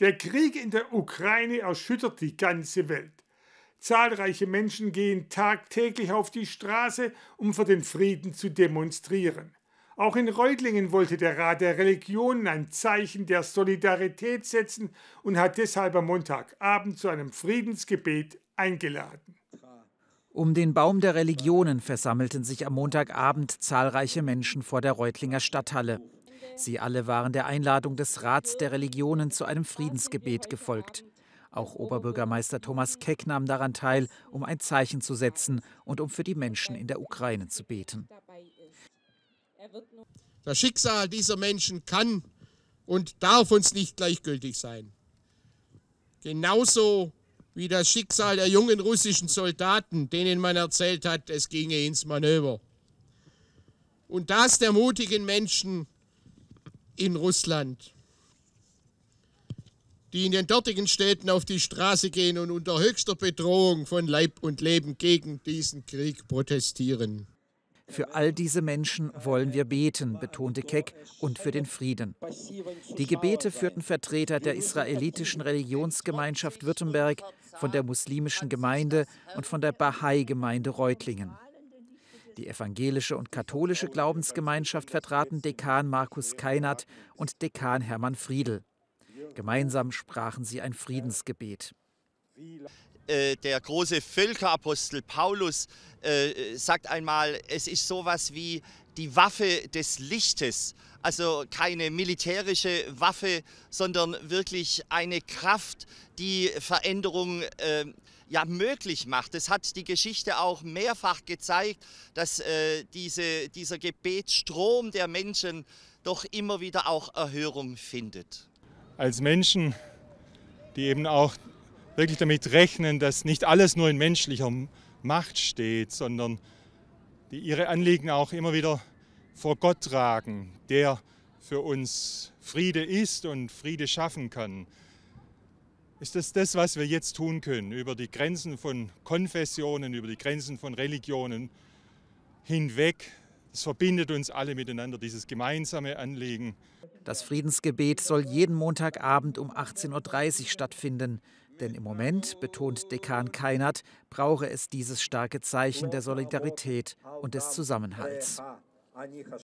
Der Krieg in der Ukraine erschüttert die ganze Welt. Zahlreiche Menschen gehen tagtäglich auf die Straße, um für den Frieden zu demonstrieren. Auch in Reutlingen wollte der Rat der Religionen ein Zeichen der Solidarität setzen und hat deshalb am Montagabend zu einem Friedensgebet eingeladen. Um den Baum der Religionen versammelten sich am Montagabend zahlreiche Menschen vor der Reutlinger Stadthalle. Sie alle waren der Einladung des Rats der Religionen zu einem Friedensgebet gefolgt. Auch Oberbürgermeister Thomas Keck nahm daran teil, um ein Zeichen zu setzen und um für die Menschen in der Ukraine zu beten. Das Schicksal dieser Menschen kann und darf uns nicht gleichgültig sein. Genauso wie das Schicksal der jungen russischen Soldaten, denen man erzählt hat, es ginge ins Manöver. Und das der mutigen Menschen, in Russland, die in den dortigen Städten auf die Straße gehen und unter höchster Bedrohung von Leib und Leben gegen diesen Krieg protestieren. Für all diese Menschen wollen wir beten, betonte Keck, und für den Frieden. Die Gebete führten Vertreter der israelitischen Religionsgemeinschaft Württemberg, von der muslimischen Gemeinde und von der Bahai-Gemeinde Reutlingen. Die evangelische und katholische Glaubensgemeinschaft vertraten Dekan Markus Keinert und Dekan Hermann Friedel. Gemeinsam sprachen sie ein Friedensgebet. Äh, der große Völkerapostel Paulus äh, sagt einmal, es ist sowas wie die Waffe des Lichtes. Also keine militärische Waffe, sondern wirklich eine Kraft, die Veränderung äh, ja, möglich macht. Es hat die Geschichte auch mehrfach gezeigt, dass äh, diese, dieser Gebetsstrom der Menschen doch immer wieder auch Erhörung findet. Als Menschen, die eben auch wirklich damit rechnen, dass nicht alles nur in menschlicher Macht steht, sondern die ihre Anliegen auch immer wieder vor Gott tragen, der für uns Friede ist und Friede schaffen kann ist das das, was wir jetzt tun können, über die Grenzen von Konfessionen, über die Grenzen von Religionen hinweg. Es verbindet uns alle miteinander, dieses gemeinsame Anliegen. Das Friedensgebet soll jeden Montagabend um 18.30 Uhr stattfinden. Denn im Moment, betont Dekan Keinert, brauche es dieses starke Zeichen der Solidarität und des Zusammenhalts.